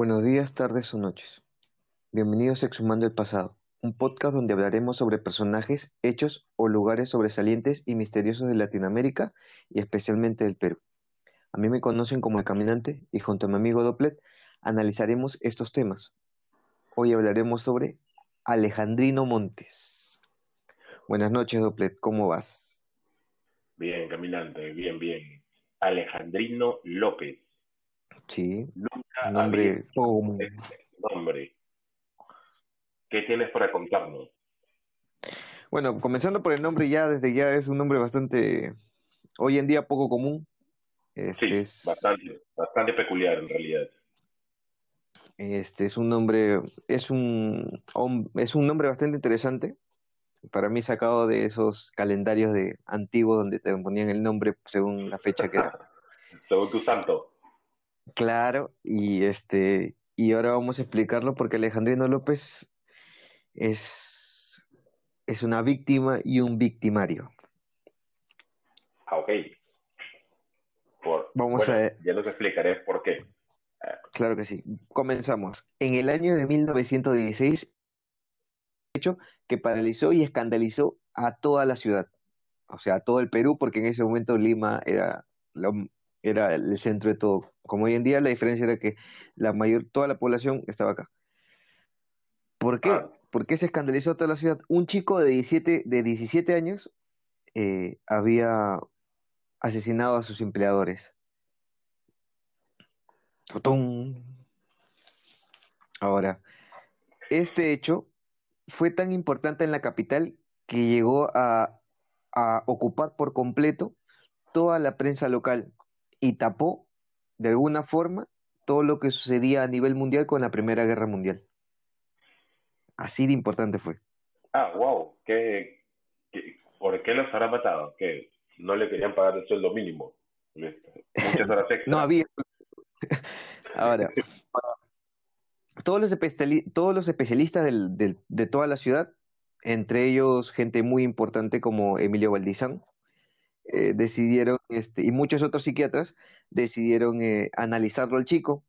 Buenos días, tardes o noches. Bienvenidos a Exhumando el Pasado, un podcast donde hablaremos sobre personajes, hechos o lugares sobresalientes y misteriosos de Latinoamérica y especialmente del Perú. A mí me conocen como El Caminante y junto a mi amigo Doplet analizaremos estos temas. Hoy hablaremos sobre Alejandrino Montes. Buenas noches, Doplet, ¿cómo vas? Bien, Caminante, bien, bien. Alejandrino López. Sí, Nunca nombre común. ¿Qué tienes para contarnos? Bueno, comenzando por el nombre ya, desde ya es un nombre bastante, hoy en día poco común. Este Sí, es, bastante, bastante peculiar en realidad. este es un nombre, es un, es un nombre bastante interesante. Para mí sacado de esos calendarios de antiguos donde te ponían el nombre según la fecha que era. Según tu santo. Claro, y este, y ahora vamos a explicarlo porque Alejandrino López es, es una víctima y un victimario. Ah, ok. Por, Vamos bueno, a, ya nos explicaré por qué. claro que sí. Comenzamos. En el año de 1916, hecho que paralizó y escandalizó a toda la ciudad, o sea, a todo el Perú, porque en ese momento Lima era, la- era el centro de todo. Como hoy en día, la diferencia era que la mayor, toda la población estaba acá. ¿Por qué? Ah, ¿Por qué se escandalizó toda la ciudad? Un chico de 17, de 17 años eh, había asesinado a sus empleadores. Tutún. Ahora, este hecho fue tan importante en la capital que llegó a, a ocupar por completo toda la prensa local y tapó de alguna forma todo lo que sucedía a nivel mundial con la Primera Guerra Mundial. Así de importante fue. ah, wow. ¿Qué, qué- por qué los habrá matado? ¿Que no le querían pagar el sueldo mínimo? Muchas horas No extra. había. Ahora, todos los, todos los especialistas del- del- de toda la ciudad, entre ellos gente muy importante como Emilio Valdizán, eh, decidieron, este, y muchos otros psiquiatras, decidieron eh, analizarlo al chico,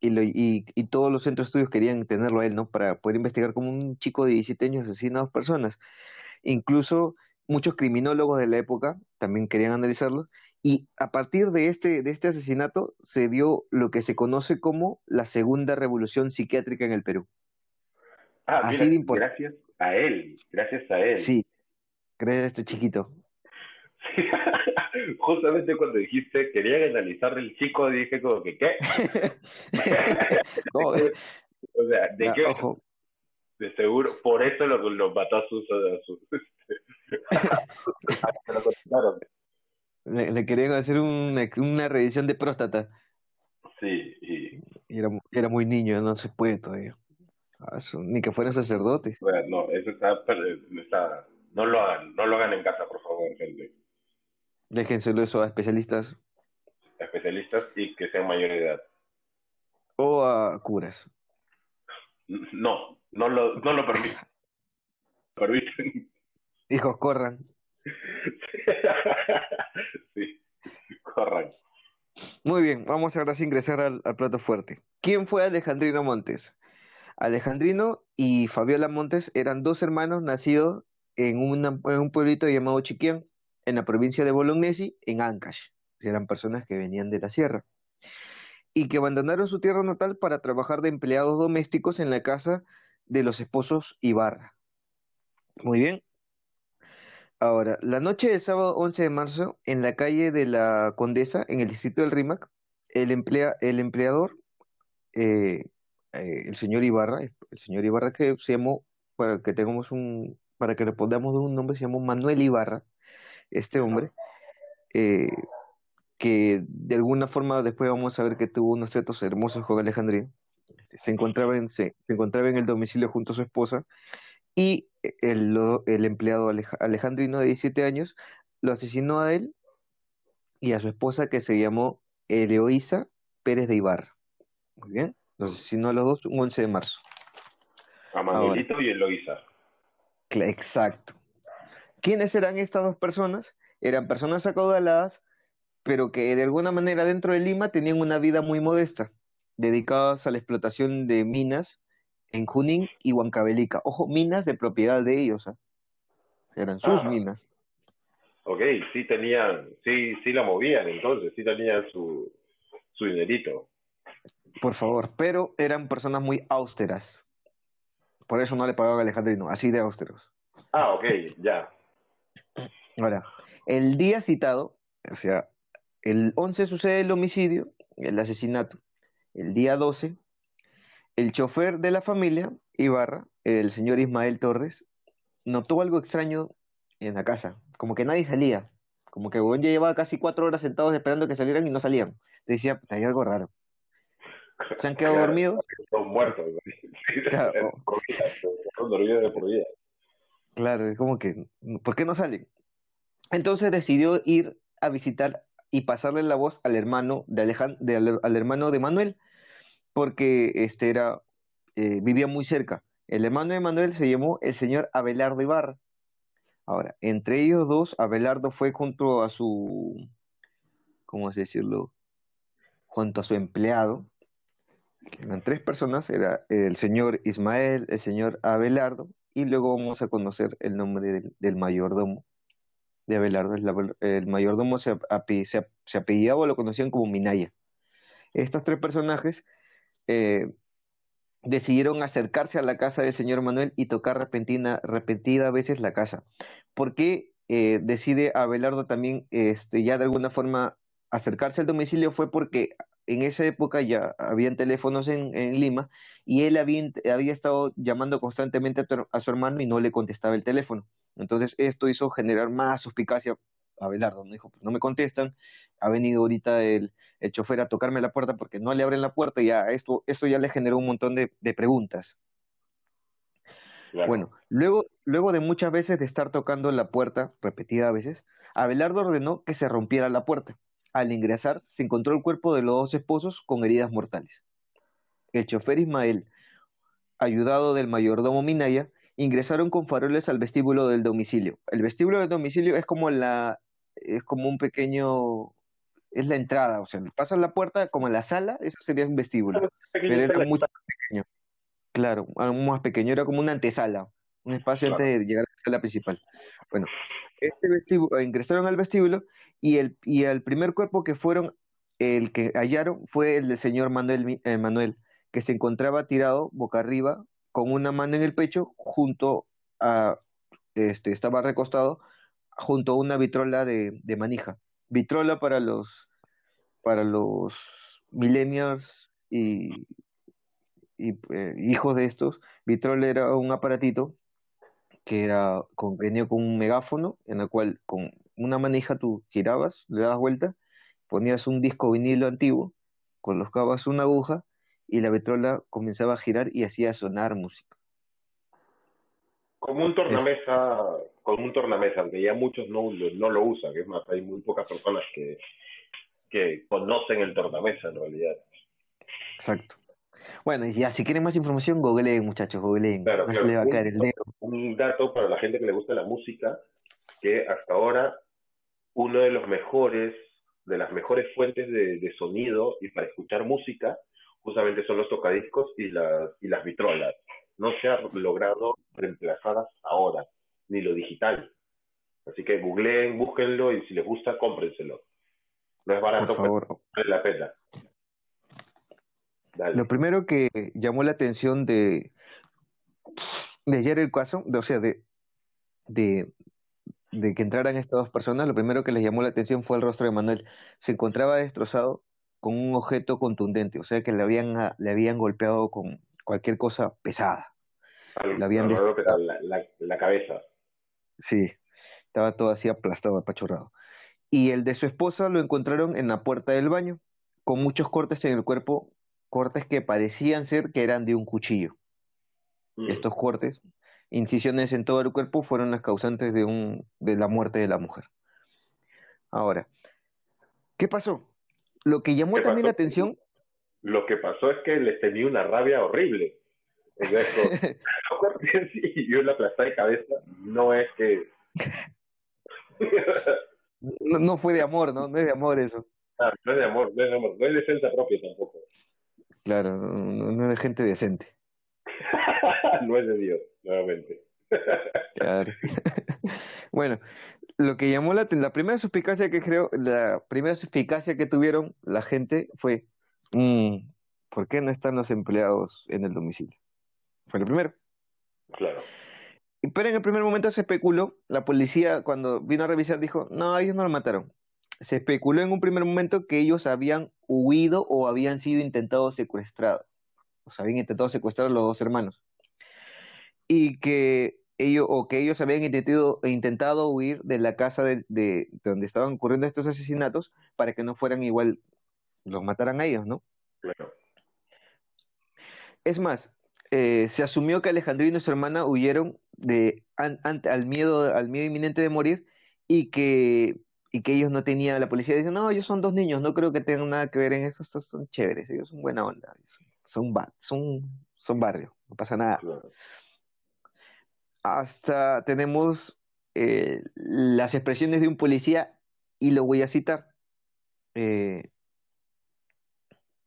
y, lo- y, y todos los centros de estudios querían tenerlo a él, ¿no? Para poder investigar como un chico de 17 años asesina a dos personas. Incluso muchos criminólogos de la época también querían analizarlo, y a partir de este, de este asesinato se dio lo que se conoce como la segunda revolución psiquiátrica en el Perú. Ah, Así mira, de importante. gracias a él, gracias a él. Sí, gracias a este chiquito. Justamente cuando dijiste querían analizar el chico, dije como que, ¿qué? No, O sea, ¿de qué? ojo, De seguro, por eso lo, lo mató a sus... A sus lo condenaron. le, le querían hacer una, una revisión de próstata. Sí, y era, era muy niño, no se puede todavía. Ah, ni que fueran sacerdotes. bueno, no, eso está, está... No lo hagan, no lo hagan en casa, por favor, gente. Déjenselo eso a especialistas Especialistas y que sean mayor de edad. o a curas. No, no lo, no lo permiten. Permiten. Hijos, corran. Sí, corran. Muy bien, vamos ahora sí a ingresar al, al plato fuerte. ¿Quién fue Alejandrino Montes? Alejandrino y Fabiola Montes eran dos hermanos nacidos en, una- en un pueblito llamado Chiquián, en la provincia de Bolognesi, en Ancash. Eran personas que venían de la sierra y que abandonaron su tierra natal para trabajar de empleados domésticos en la casa de los esposos Ibarra. Muy bien. Ahora, la noche del sábado 11 de marzo, en la calle de la Condesa, en el distrito del Rímac, el, emplea, el empleador, eh, eh, el señor Ibarra, el señor Ibarra que se llamó, para que tengamos un, para que respondamos de un nombre, se llamó Manuel Ibarra, este hombre, eh, que de alguna forma después vamos a ver que tuvo unos tratos hermosos con Alejandrino. Este, Se encontraba en, se, se encontraba en el domicilio junto a su esposa y el, el empleado Alej- Alejandrino de 17 años lo asesinó a él y a su esposa que se llamó Eloísa Pérez de Ibarra. Muy bien, los asesinó a los dos un 11 de marzo. A Manuelito y Eloísa. Exacto. ¿Quiénes eran estas dos personas? Eran personas acaudaladas, pero que de alguna manera dentro de Lima tenían una vida muy modesta. dedicadas a la explotación de minas en Junín y Huancavelica. Ojo, minas de propiedad de ellos, ¿ah? eran sus Ah, minas. ok, sí tenían, sí, sí la movían entonces, sí tenían su, su dinerito. Por favor, pero eran personas muy austeras. Por eso no le pagaban a Alejandrino, así de austeros. Ah, ok, ya. Ahora, el día citado, o sea, el 11 sucede el homicidio, el asesinato. El día 12, el chofer de la familia, Ibarra, el señor Ismael Torres, notó algo extraño en la casa, como que nadie salía, como que ya llevaba casi cuatro horas sentados esperando que salieran y no salían. Decía, "Puta, hay algo raro. Se han quedado dormidos, son muertos. Claro. Son dormidos de por vida. Claro, es como que, ¿por qué no salen? Entonces decidió ir a visitar y pasarle la voz al hermano de Alejan- de al hermano de Manuel, porque este era, eh, vivía muy cerca. El hermano de Manuel se llamó el señor Abelardo Ibarra. Ahora, entre ellos dos, Abelardo fue junto a su, ¿cómo así decirlo? Junto a su empleado, eran tres personas, era el señor Ismael, el señor Abelardo, y luego vamos a conocer el nombre del, del mayordomo de Abelardo. El mayordomo se, ape- se, apellidaba o lo conocían como Minaya. Estos tres personajes eh, decidieron acercarse a la casa del señor Manuel y tocar repentina, repetida veces la casa. ¿Por qué eh, decide Abelardo también este, ya de alguna forma acercarse al domicilio? Fue porque en esa época ya habían teléfonos en, en Lima y él había, estado llamando constantemente a, tu- a su hermano y no le contestaba el teléfono. Entonces esto hizo generar más suspicacia a Abelardo. ¿no? Dijo, pues no me contestan, ha venido ahorita el, el chofer a tocarme la puerta porque no le abren la puerta y ya esto, esto ya le generó un montón de, de preguntas. Claro. Bueno, luego, luego de muchas veces de estar tocando la puerta, repetidas veces, Abelardo ordenó que se rompiera la puerta. Al ingresar, se encontró el cuerpo de los dos esposos con heridas mortales. El chofer Ismael, ayudado del mayordomo Minaya, ingresaron con faroles al vestíbulo del domicilio. El vestíbulo del domicilio es como la, es como un pequeño, es la entrada, o sea, pasas la puerta como en la sala, eso sería un vestíbulo, pero era mucho más pequeño. Claro, algo más pequeño, era como una antesala, un espacio Claro. antes de llegar a la sala principal. Bueno, este vestíbulo, ingresaron al vestíbulo y el, y el primer cuerpo que fueron, el que hallaron fue el del señor Manuel, eh, Manuel, que se encontraba tirado boca arriba con una mano en el pecho junto a, este, estaba recostado junto a una vitrola de, de manija. Vitrola para los, para los millennials y, y eh, hijos de estos, vitrola era un aparatito que era con, venía con un megáfono en el cual con una manija tú girabas, le dabas vuelta, ponías un disco vinilo antiguo, colocabas una aguja y la vitrola comenzaba a girar y hacía sonar música. Como un tornamesa, como un tornamesa, aunque ya muchos no, lo- no lo usan, es más, hay muy pocas personas que, que conocen el tornamesa en realidad. Exacto. Bueno, y ya, si quieren más información, googleen, muchachos, googleen. Claro, no se le va a caer el dedo. Un dato para la gente que le gusta la música, que hasta ahora uno de los mejores, de las mejores fuentes de, de sonido y para escuchar música, justamente son los tocadiscos y las, y las vitrolas. No se ha logrado reemplazar hasta ahora, ni lo digital. Así que googleen, búsquenlo y si les gusta, cómprenselo. No es barato, pero vale la pena. Dale. Lo primero que llamó la atención de, de ayer el caso, de, o sea, de, de, de que entraran estas dos personas, lo primero que les llamó la atención fue el rostro de Manuel. Se encontraba destrozado con un objeto contundente, o sea que le habían, ah, le habían golpeado con cualquier cosa pesada. Al- habían la- la cabeza. Sí, estaba todo así aplastado, apachurrado. Y el de su esposa lo encontraron en la puerta del baño, con muchos cortes en el cuerpo, cortes que parecían ser que eran de un cuchillo. Mm. Estos cortes, incisiones en todo el cuerpo, fueron las causantes de, un, de la muerte de la mujer. Ahora, ¿qué pasó? Lo que llamó ¿Qué también la atención, Lo que pasó es que les tenía una rabia horrible. Y yo la aplastada de cabeza no es que... no, no fue de amor, ¿no? No es de amor eso. Ah, no es de amor, no es de amor, no es defensa propia tampoco. Claro, no, no es gente decente. no es de Dios, nuevamente. Claro. Bueno, lo que llamó la, la primera suspicacia que creo, la primera suspicacia que tuvieron la gente fue, mm, ¿por qué no están los empleados en el domicilio? Fue lo primero. Claro. Pero en el primer momento se especuló, la policía cuando vino a revisar dijo, no, ellos no lo mataron. Se especuló en un primer momento que ellos habían huido o habían sido intentados secuestrados. O sea, habían intentado secuestrar a los dos hermanos. Y que ellos, o que ellos habían intentado, intentado huir de la casa de, de- de donde estaban ocurriendo estos asesinatos para que no fueran igual, los mataran a ellos, ¿no? Claro. Es más, eh, se asumió que Alejandrino y su hermana huyeron de, an- ante- al miedo, al miedo inminente de morir y que, y que ellos no tenían, la policía dice, no, ellos son dos niños, no creo que tengan nada que ver en eso, estos son chéveres, ellos son buena onda, son, son, ba- son, son barrio, no pasa nada. claro. Hasta tenemos eh, las expresiones de un policía y lo voy a citar. Eh,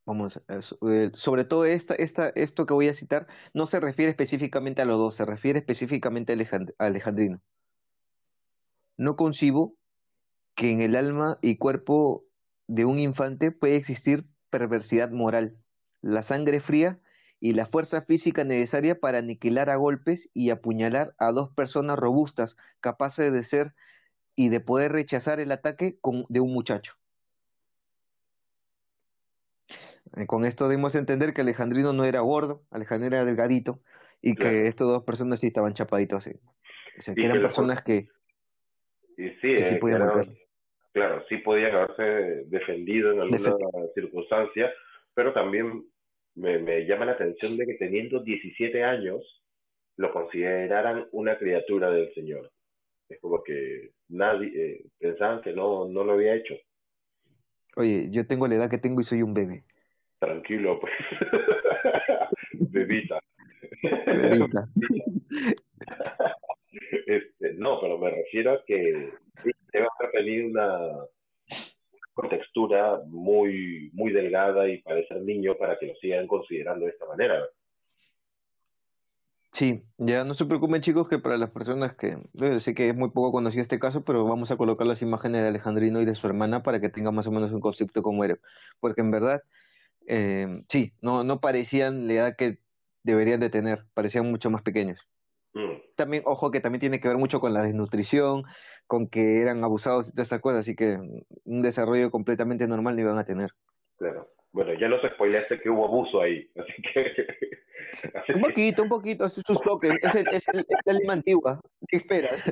Vamos, eh, so- sobre todo esta, esta, esto que voy a citar no se refiere específicamente a los dos, se refiere específicamente a Alejandrino. No concibo que en el alma y cuerpo de un infante puede existir perversidad moral, la sangre fría y la fuerza física necesaria para aniquilar a golpes y apuñalar a dos personas robustas, capaces de ser y de poder rechazar el ataque con- de un muchacho. Eh, Con esto dimos a entender que Alejandrino no era gordo, Alejandrino era delgadito y que estas dos personas sí estaban chapaditos así. O sea, que Y eran que personas que, Y sí, que sí eh, podían claro, sí podían haberse defendido en alguna circunstancia, pero también me, me llama la atención de que teniendo 17 años lo consideraran una criatura del Señor. Es como que nadie eh, pensaban que no, no lo había hecho. Oye, yo tengo la edad que tengo y soy un bebé. Tranquilo, pues. Bebita. Bebita. Este, no, pero me refiero a que debe haber tenido una contextura muy, muy delgada y parecer niño para que lo sigan considerando de esta manera. Sí, ya no se preocupen chicos que para las personas que, sé que es muy poco conocido este caso, pero vamos a colocar las imágenes de Alejandrino y de su hermana para que tengan más o menos un concepto como era. Porque en verdad, eh, sí, no, no parecían la edad que deberían de tener, parecían mucho más pequeños. Mm, También, ojo, que también tiene que ver mucho con la desnutrición, con que eran abusados y todas esas cosas, así que un desarrollo completamente normal no iban a tener. claro. Bueno, ya nos spoileaste que hubo abuso ahí, así que... Un poquito, un poquito, sus sus toques, es el, es el, la lima antigua, ¿qué esperas?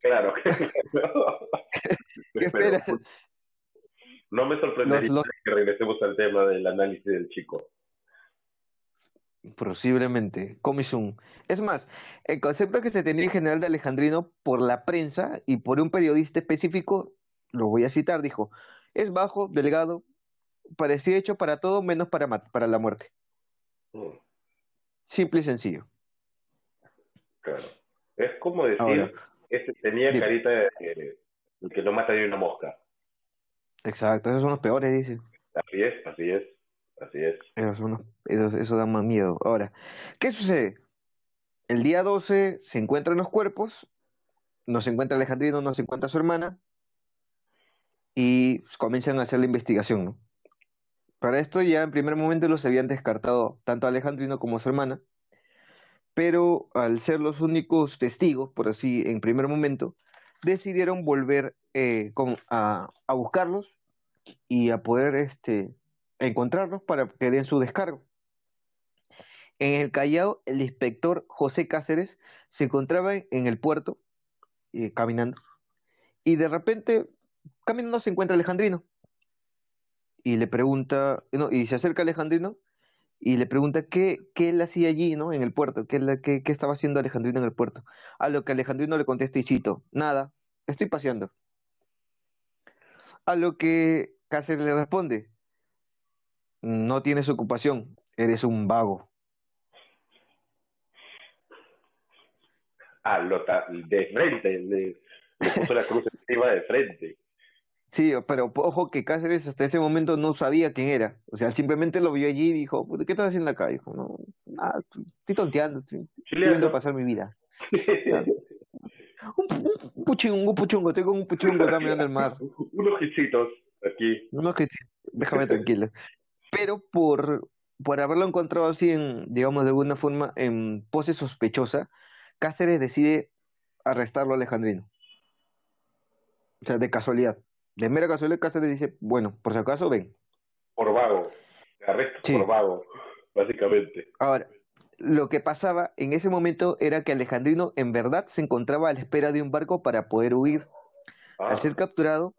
claro. ¿Qué esperas? no me sorprendería Los, los, que regresemos al tema del análisis del chico. Posiblemente, Comisum. Es más, el concepto que se tenía en general de Alejandrino por la prensa y por un periodista específico, lo voy a citar, dijo, es bajo, delgado, parecía hecho para todo menos para, para la muerte. Mm, Simple y sencillo. claro. Es como decir, Ahora, este tenía carita de el que no mata ni una mosca. Exacto, esos son los peores, dice. Así es, así es, así es. Esos- eso da más miedo. Ahora, ¿qué sucede? El día 12 se encuentran los cuerpos, no se encuentra Alejandrino, no se encuentra su hermana, y comienzan a hacer la investigación. Para esto ya en primer momento los habían descartado tanto Alejandrino como su hermana, pero al ser los únicos testigos, por así, en primer momento, decidieron volver eh, a, a buscarlos y a poder este, encontrarlos para que den su descargo. En el Callao, el inspector José Cáceres se encontraba en, el puerto eh, caminando y de repente, caminando se encuentra Alejandrino y le pregunta, y se acerca Alejandrino y le pregunta qué, qué él hacía allí, ¿no? En el puerto, qué, qué, qué estaba haciendo Alejandrino en el puerto. A lo que Alejandrino le contesta y cito, nada, estoy paseando. A lo que Cáceres le responde, no tienes ocupación, eres un vago. Ah, lo de frente, le, le puso la cruz encima de frente. Sí, pero ojo que Cáceres hasta ese momento no sabía quién era. O sea, simplemente lo vio allí y dijo, ¿qué estás haciendo acá? Dijo, no, nada, estoy tonteando, estoy, estoy pasar mi vida. un, un, puchungo, un puchungo, estoy con un puchungo acá mirando el mar. Unos hijicitos aquí. Unos hijicitos, déjame tranquilo. Pero por, por haberlo encontrado así en, digamos, de alguna forma, en pose sospechosa, Cáceres decide arrestarlo a Alejandrino. O sea, de casualidad de mera casualidad Cáceres dice, bueno, por si acaso ven. Por vago, arresto por vago, básicamente. Ahora, lo que pasaba en ese momento era que Alejandrino en verdad se encontraba a la espera de un barco para poder huir. Al ah. ser capturado,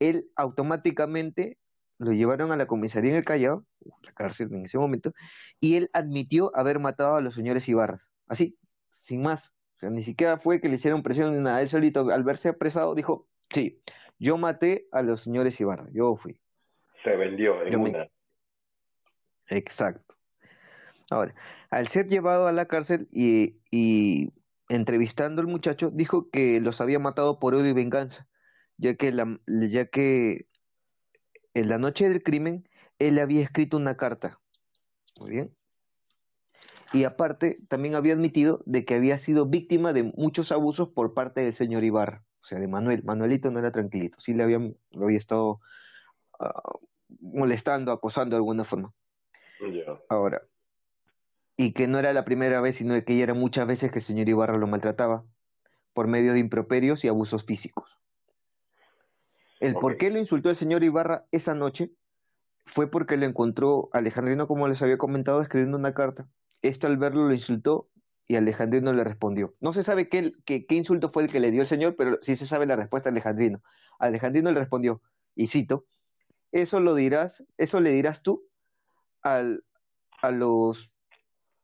él automáticamente lo llevaron a la comisaría en el Callao, la cárcel en ese momento, y él admitió haber matado a los señores Ibarras. Así, sin más. O sea, ni siquiera fue que le hicieron presión ni nada. Él solito, al verse apresado, dijo, sí, yo maté a los señores Ibarra, yo fui. Se vendió en una. Exacto. Ahora, al ser llevado a la cárcel y, y entrevistando al muchacho, dijo que los había matado por odio y venganza, ya que, la, ya que en la noche del crimen él había escrito una carta. Muy bien. Y aparte, también había admitido de que había sido víctima de muchos abusos por parte del señor Ibarra o sea, de Manuel. Manuelito no era tranquilito, sí le habían, lo había estado ah, molestando, acosando de alguna forma. Ahora, y que no era la primera vez, sino que ya era muchas veces que el señor Ibarra lo maltrataba por medio de improperios y abusos físicos. El por qué lo insultó el señor Ibarra esa noche fue porque le encontró Alejandrino, como les había comentado, escribiendo una carta. Esto al verlo lo insultó y Alejandrino le respondió. No se sabe qué, qué, insulto fue el que le dio el Señor, pero sí se sabe la respuesta de Alejandrino. Alejandrino le respondió, y cito, eso lo dirás, eso le dirás tú al, a, los,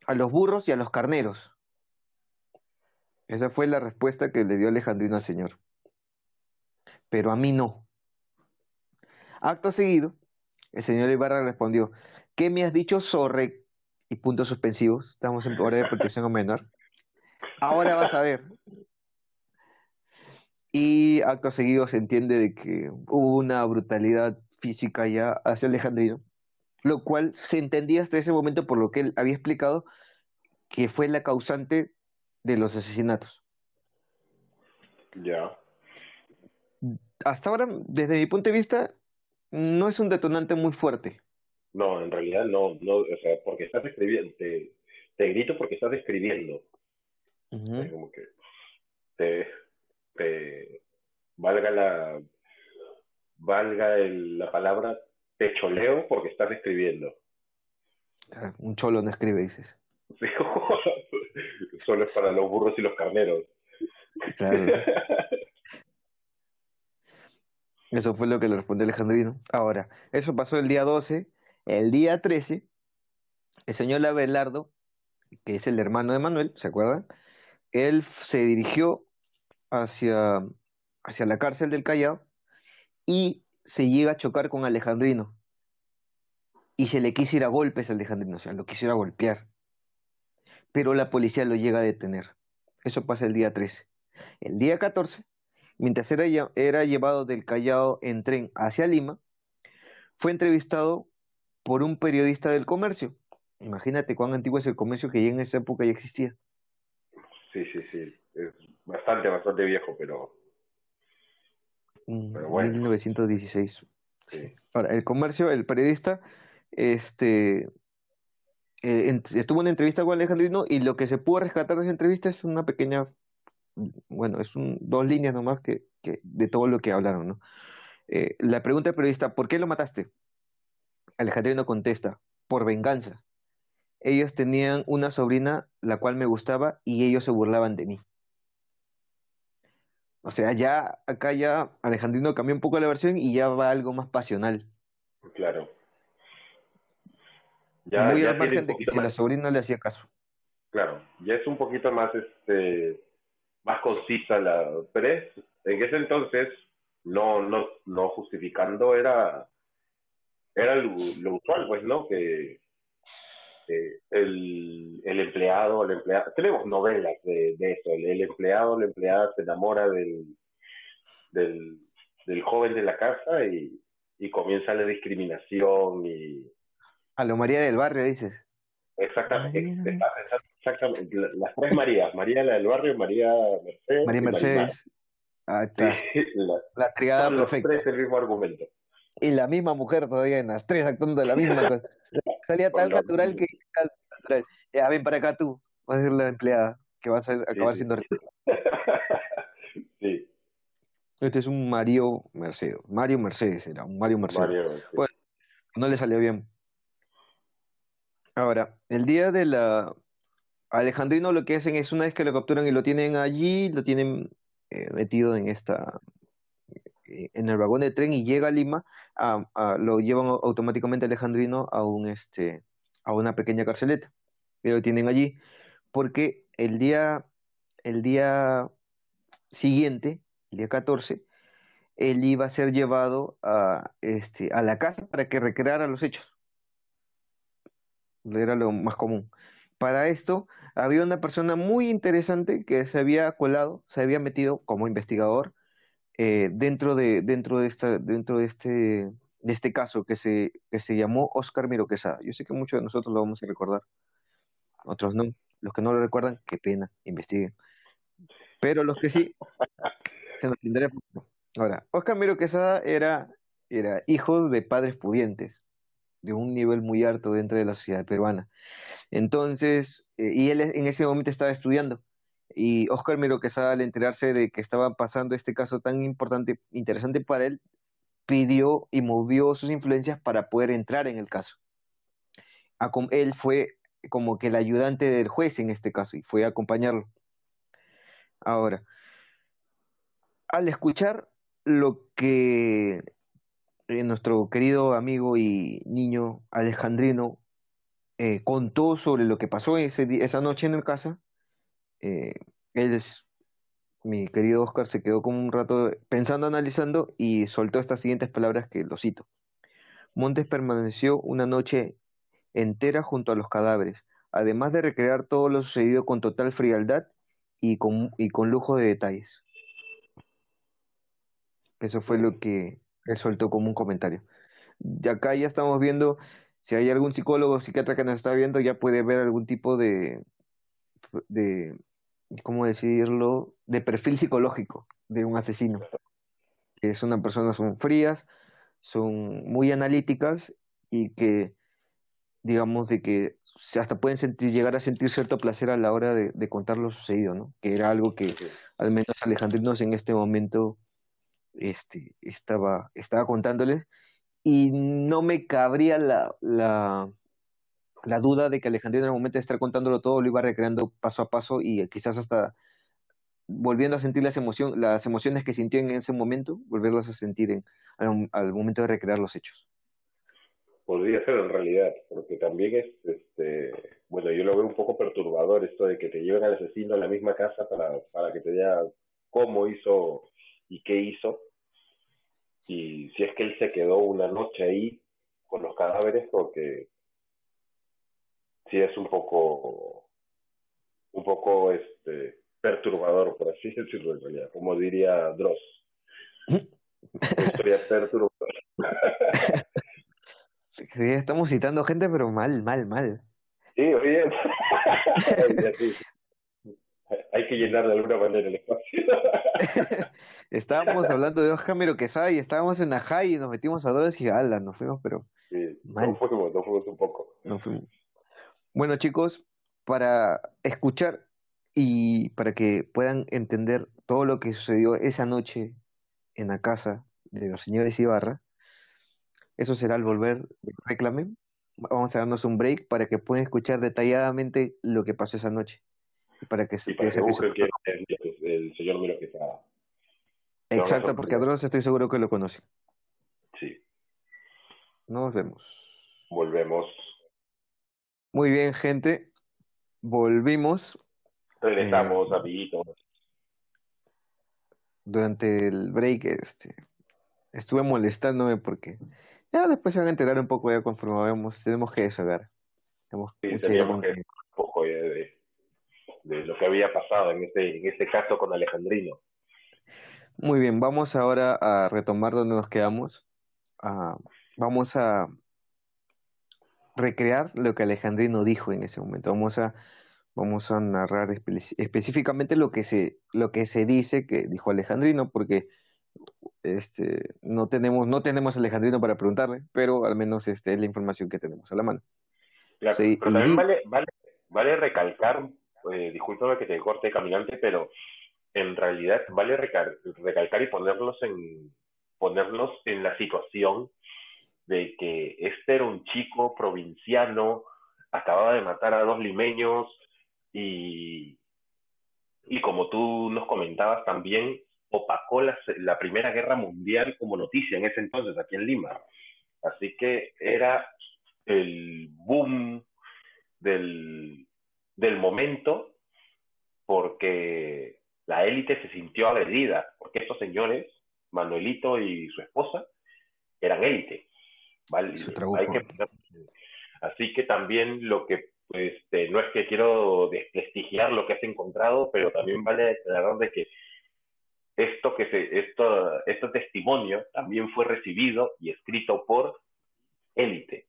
a los burros y a los carneros. Esa fue la respuesta que le dio Alejandrino al Señor. Pero a mí no. Acto seguido, el señor Ibarra respondió, ¿qué me has dicho, zorre y puntos suspensivos. Estamos en hora de protección menor. Ahora vas a ver. Y acto seguido se entiende de que hubo una brutalidad física ya hacia Alejandrino, lo cual se entendía hasta ese momento por lo que él había explicado que fue la causante de los asesinatos. Ya. Hasta ahora, desde mi punto de vista, no es un detonante muy fuerte. No, en realidad no, no, o sea, porque estás escribiendo, te, te grito porque estás escribiendo. como que te, te valga la valga el, la palabra te choleo porque estás escribiendo. un cholo no escribe, dices. Solo es para los burros y los carneros. Claro. Eso fue lo que le respondió Alejandrino. Ahora, eso pasó el día 12 el día 13, el señor Abelardo, que es el hermano de Manuel, ¿se acuerdan? Él se dirigió hacia, hacia la cárcel del Callao y se llega a chocar con Alejandrino. Y se le quiso ir a golpes a Alejandrino, o sea, lo quisiera golpear. Pero la policía lo llega a detener. Eso pasa el día 13. El día 14, mientras era, era llevado del Callao en tren hacia Lima, fue entrevistado por un periodista del comercio. Imagínate cuán antiguo es el comercio que ya en esa época ya existía. Sí, sí, sí. Es bastante, bastante viejo, pero. Mm, pero bueno. 1916. Sí. Ahora, el comercio, el periodista, este. Eh, estuvo en una entrevista con Alejandrino y lo que se pudo rescatar de esa entrevista es una pequeña. Bueno, es un, dos líneas nomás que, que de todo lo que hablaron, ¿no? Eh, la pregunta del periodista, ¿por qué lo mataste? Alejandrino contesta, por venganza. Ellos tenían una sobrina la cual me gustaba y ellos se burlaban de mí. O sea, ya acá ya Alejandrino cambió un poco la versión y ya va algo más pasional. Claro. Ya, Muy al margen de que si la sobrina le hacía caso. Claro, ya es un poquito más este más concisa la pero en ese entonces no no no justificando era era lo, usual, pues, ¿no? Que el, el empleado, el empleado, tenemos novelas de, de eso, el, empleado, la empleada se enamora del, del, del joven de la casa y, y comienza la discriminación y... A lo María del Barrio, dices. Exactamente, exactamente, las tres Marías, María la del Barrio, María Mercedes. María Mercedes. Ah, está. la, la triada son los perfecta. tres el mismo argumento. Y la misma mujer todavía en las tres actuando de la misma cosa. Salía tan Con natural que tan natural. Ya, ven para acá tú. Vas a ser la empleada que va a ser- acabar sí. siendo rica. sí, Este es un Mario Mercedes. Mario Mercedes era, un Mario Mercedes. Mario. sí. Bueno. No le salió bien. Ahora, el día de la Alejandrino lo que hacen es una vez que lo capturan y lo tienen allí, lo tienen eh, metido en esta eh, en el vagón de tren y llega a Lima, lo llevan au- automáticamente a Alejandrino a un este a una pequeña carceleta. Y lo tienen allí porque el día el día siguiente, el día 14, él iba a ser llevado a este a la casa para que recreara los hechos. Era lo más común. Para esto había una persona muy interesante que se había colado, se había metido como investigador eh, dentro de dentro de esta dentro de este de este caso que se que se llamó Oscar Miro Quesada. Yo sé que muchos de nosotros lo vamos a recordar, otros no. Los que no lo recuerdan, qué pena, investiguen. Pero los que sí, se nos poco. Ahora, Oscar Miro Quesada era era hijo de padres pudientes, de un nivel muy alto dentro de la sociedad peruana. Entonces, eh, y él en ese momento estaba estudiando. Y Oscar Miro Quesada, al enterarse de que estaba pasando este caso tan importante, interesante para él, pidió y movió sus influencias para poder entrar en el caso. Él fue como que el ayudante del juez en este caso y fue a acompañarlo. Ahora, al escuchar lo que eh, nuestro querido amigo y niño Alejandrino eh, contó sobre lo que pasó esa noche en el casa, eh, él es, mi querido Oscar se quedó como un rato pensando, analizando y soltó estas siguientes palabras que lo cito. Montes permaneció una noche entera junto a los cadáveres, además de recrear todo lo sucedido con total frialdad y con, y con lujo de detalles. Eso fue lo que él soltó como un comentario. Y acá ya estamos viendo, si hay algún psicólogo o psiquiatra que nos está viendo, ya puede ver algún tipo de, de, ¿cómo decirlo?, de perfil psicológico de un asesino. Que es una persona, son frías, son muy analíticas y que, digamos, de que hasta pueden sentir, llegar a sentir cierto placer a la hora de, de contar lo sucedido, ¿no? Que era algo que al menos Alejandrinos en este momento este, estaba, estaba contándoles y no me cabría la, la, la duda de que Alejandrino en el momento de estar contándolo todo lo iba recreando paso a paso y quizás hasta volviendo a sentir las, emoción, las emociones que sintió en ese momento, volverlas a sentir en, al, al momento de recrear los hechos. Podría ser en realidad, porque también es, este, bueno, yo lo veo un poco perturbador esto de que te lleven al asesino a la misma casa para, para que te diga cómo hizo y qué hizo. Y si es que él se quedó una noche ahí con los cadáveres, porque sí es un poco, un poco, este, perturbador, por así decirlo en realidad, como diría Dross. Una historia perturbadora. Sí, estamos citando gente, pero mal, mal, mal. Sí, oye. Ya, sí. Hay que llenar de alguna manera el espacio. Estábamos hablando de Oscar Miro Quesada y estábamos en Ajay y nos metimos a drogas y ala, nos fuimos, pero Sí, Mal. no fuimos, no fuimos un poco. nos fuimos. Bueno, chicos, para escuchar y para que puedan entender todo lo que sucedió esa noche en la casa de los señores Ibarra, eso será al volver de Reclame. Vamos a darnos un break para que puedan escuchar detalladamente lo que pasó esa noche. Para que se Y para que se- es el, el señor Miro Quesada. Exacto, porque a. Dross estoy seguro que lo conoce. Sí, Nos vemos. volvemos. Muy bien, gente. Volvimos Regresamos, Eh, amiguitos. durante el break. Este, estuve molestándome porque ya después se van a enterar un poco ya conforme vamos. Tenemos que desahogar. Tenemos Sí, mucha que un poco ya de, de lo que había pasado en este, en este caso con Alejandrino. Muy bien, vamos ahora a retomar donde nos quedamos. Ah, vamos a recrear lo que Alejandrino dijo en ese momento. Vamos a, vamos a narrar espe- específicamente lo que se, lo que se dice que dijo Alejandrino, porque este, no tenemos, no tenemos a Alejandrino para preguntarle, pero al menos este, es la información que tenemos a la mano. Claro, Sí, pero y también di- vale, vale, vale recalcar, eh, discúlpame que te corte caminante, pero en realidad vale recal- recalcar y ponerlos en, ponernos en la situación de que este era un chico provinciano, acababa de matar a dos limeños y, y como tú nos comentabas también, opacó la, la Primera Guerra Mundial como noticia en ese entonces aquí en Lima. Así que era el boom del, del momento porque la élite se sintió agredida, porque estos señores, Manuelito y su esposa, eran élite. ¿vale? Hay que, así que también lo que, este, no es que quiero desprestigiar lo que has encontrado, pero también vale aclarar de que esto que se, esto, este testimonio también fue recibido y escrito por élite.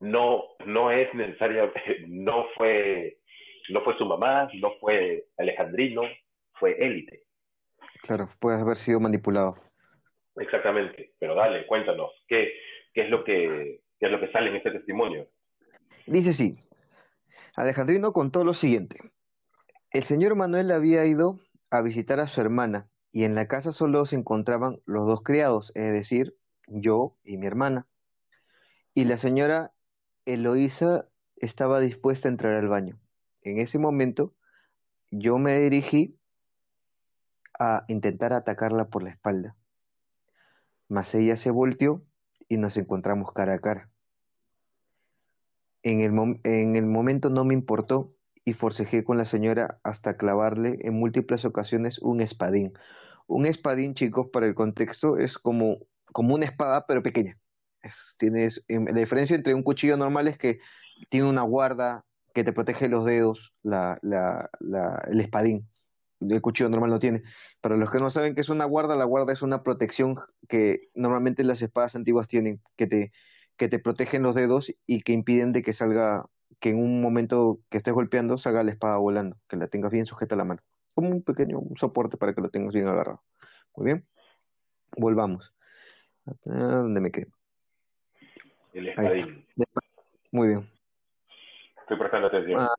No, no es necesario, no fue, no fue su mamá, no fue Alejandrino, fue élite. Claro, puede haber sido manipulado. Exactamente. Pero dale, cuéntanos, ¿qué, qué es lo que, qué es lo que sale en este testimonio? Dice así, Alejandrino contó lo siguiente. El señor Manuel había ido a visitar a su hermana y en la casa solo se encontraban los dos criados, es decir, yo y mi hermana. Y la señora Eloísa estaba dispuesta a entrar al baño. En ese momento yo me dirigí a intentar atacarla por la espalda, mas ella se volteó y nos encontramos cara a cara. En el, en el momento no me importó y forcejé con la señora hasta clavarle en múltiples ocasiones un espadín. Un espadín, chicos, para el contexto, es como, como una espada, pero pequeña. Es, tienes, em, la diferencia entre un cuchillo normal es que tiene una guarda que te protege los dedos, la, la, la- el espadín. El cuchillo normal no tiene. Para los que no saben qué es una guarda, la guarda es una protección que normalmente las espadas antiguas tienen, que te, que te protegen los dedos y que impiden de que salga, que en un momento que estés golpeando salga la espada volando, que la tengas bien sujeta a la mano. Como un pequeño soporte para que lo tengas bien agarrado. Muy bien. Volvamos. Ah, ¿Dónde me quedé? El espadín. Muy bien. Estoy prestando atención. Ah,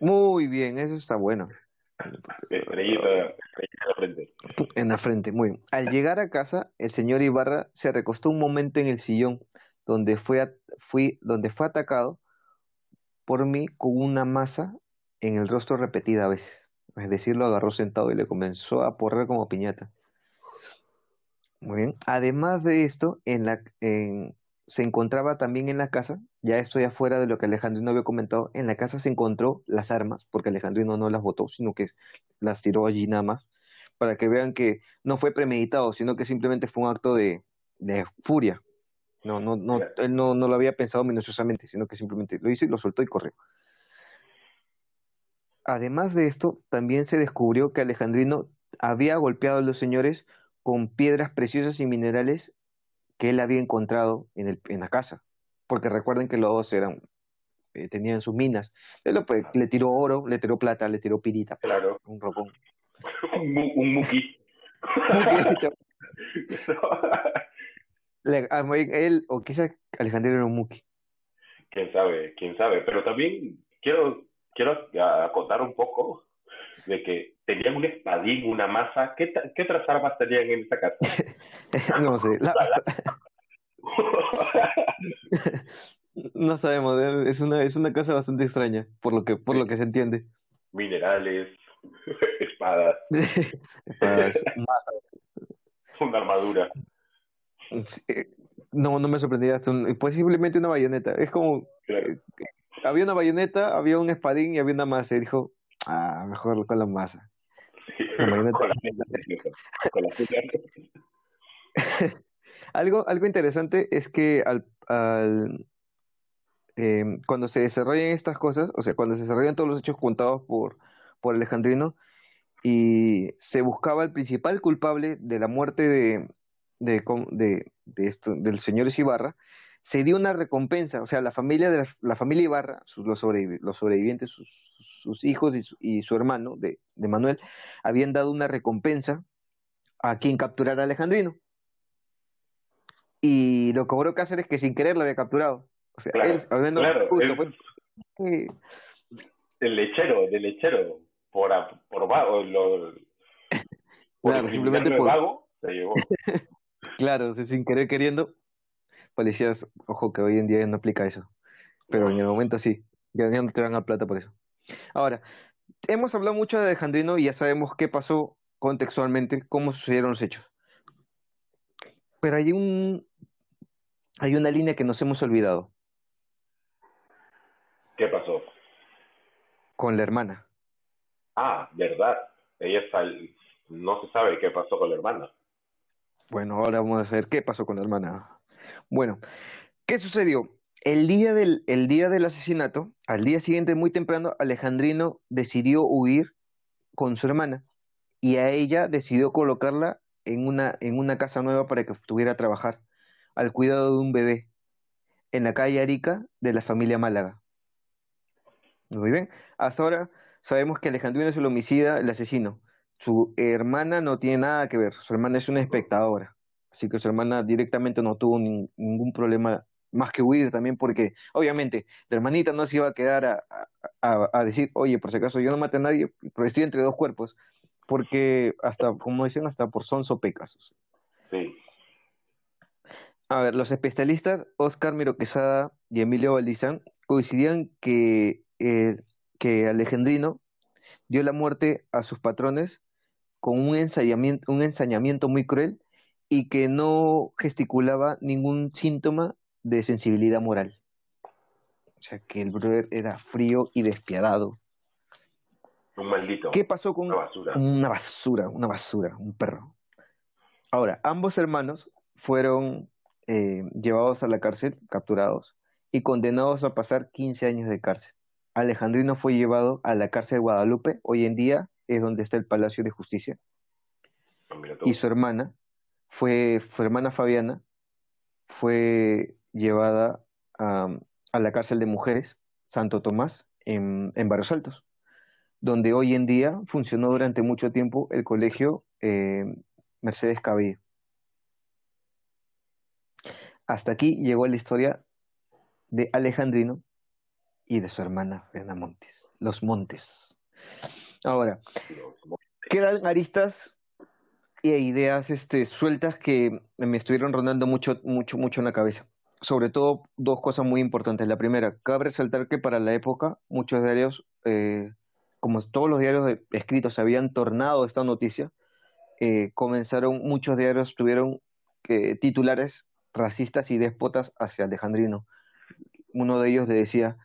muy bien, eso está bueno. Estrellita, estrellita en la frente. En la frente, muy bien. Al llegar a casa, el señor Ibarra se recostó un momento en el sillón donde fue, fui, donde fue atacado por mí con una masa en el rostro repetida veces. Es decir, lo agarró sentado y le comenzó a porrer como piñata. Muy bien. Además de esto, en la, en- se encontraba también en la casa, ya estoy afuera de lo que Alejandrino había comentado, en la casa se encontró las armas, porque Alejandrino no las botó, sino que las tiró allí nada más, para que vean que no fue premeditado, sino que simplemente fue un acto de, de furia. No, no, no, él no, no lo había pensado minuciosamente, sino que simplemente lo hizo y lo soltó y corrió. Además de esto, también se descubrió que Alejandrino había golpeado a los señores con piedras preciosas y minerales que él había encontrado en, el, en la casa. Porque recuerden que los dos eran, eh, tenían sus minas. Él lo- pues, le tiró oro, le tiró plata, le tiró pirita, Claro. un robón. Un, un muki. Él, o quizás Alejandrino era un muki. quién sabe, quién sabe. Pero también quiero, quiero acotar un poco de que tenían un espadín, una masa. ¿Qué, qué otras armas tenían en esa casa? no sé, la- no sabemos, eh, es una, es una casa bastante extraña, por lo que, por lo que se entiende. Minerales, espadas, una armadura. Sí, eh, No, no me sorprendería esto. Pues simplemente una bayoneta. Es como, Claro. había una bayoneta, había un espadín y había una masa. Y dijo, ah, mejor con la masa. La bayoneta. Con la con la Algo, algo interesante es que al, al, eh, cuando se desarrollan estas cosas, o sea, cuando se desarrollan todos los hechos contados por, por Alejandrino, y se buscaba el principal culpable de la muerte de, de, de, esto, del señor Ibarra, se dio una recompensa, o sea, la familia de la, familia Ibarra, sus, los, los sobrevivientes, sus, sus hijos y su, y su hermano de, de, Manuel, habían dado una recompensa a quien capturara a Alejandrino. Y lo que cobró Cáceres que sin querer lo había capturado. O sea, él, el lechero, del lechero, por, por vago, lo, claro, simplemente por vago, se llevó. claro, sin querer queriendo, policías, ojo que hoy en día no aplica eso, pero en el momento sí, ya, no te dan a plata por eso. Ahora, hemos hablado mucho de Alejandrino y ya sabemos qué pasó contextualmente, cómo sucedieron los hechos. Pero hay un hay una línea que nos hemos olvidado. ¿Qué pasó? Con la hermana. Ah, verdad. Ella está, no se sabe qué pasó con la hermana. Bueno, ahora vamos a ver qué pasó con la hermana. Bueno, ¿qué sucedió? El día del, el día del asesinato, al día siguiente, muy temprano, Alejandrino decidió huir con su hermana y a ella decidió colocarla en una, en una casa nueva para que estuviera a trabajar al cuidado de un bebé en la calle Arica de la familia Málaga. Muy bien. Hasta ahora sabemos que Alejandrino es el homicida, el asesino. Su hermana no tiene nada que ver. Su hermana es una espectadora. Así que su hermana directamente no tuvo ningún problema más que huir también porque, obviamente, la hermanita no se iba a quedar a, a, decir, oye, por si acaso yo no maté a nadie, pero estoy entre dos cuerpos. Porque hasta, como dicen, hasta por son sopecasos. Sí. A ver, los especialistas Oscar Miro Quesada y Emilio Valdizán coincidían que eh, que Alejandrino dio la muerte a sus patrones con un ensañamiento, un ensañamiento muy cruel y que no gesticulaba ningún síntoma de sensibilidad moral. O sea, que el brother era frío y despiadado. Un maldito. ¿Qué pasó con una basura? Una basura, una basura, un perro. Ahora, ambos hermanos fueron eh, llevados a la cárcel, capturados, y condenados a pasar 15 años de cárcel. Alejandrino fue llevado a la cárcel de Guadalupe, hoy en día es donde está el Palacio de Justicia. Ah, y su hermana, fue, su hermana Fabiana, fue llevada a, la cárcel de mujeres Santo Tomás en, Barrios Altos, donde hoy en día funcionó durante mucho tiempo el colegio eh, Mercedes Cabello. Hasta aquí llegó la historia de Alejandrino y de su hermana Fernanda Montes, Los Montes. Ahora, quedan aristas e ideas este, sueltas que me estuvieron rondando mucho, mucho, mucho en la cabeza. Sobre todo dos cosas muy importantes. La primera, cabe resaltar que para la época muchos diarios, eh, como todos los diarios escritos habían tornado esta noticia, eh, comenzaron, muchos diarios tuvieron eh, titulares racistas y déspotas hacia Alejandrino. Uno de ellos le decía,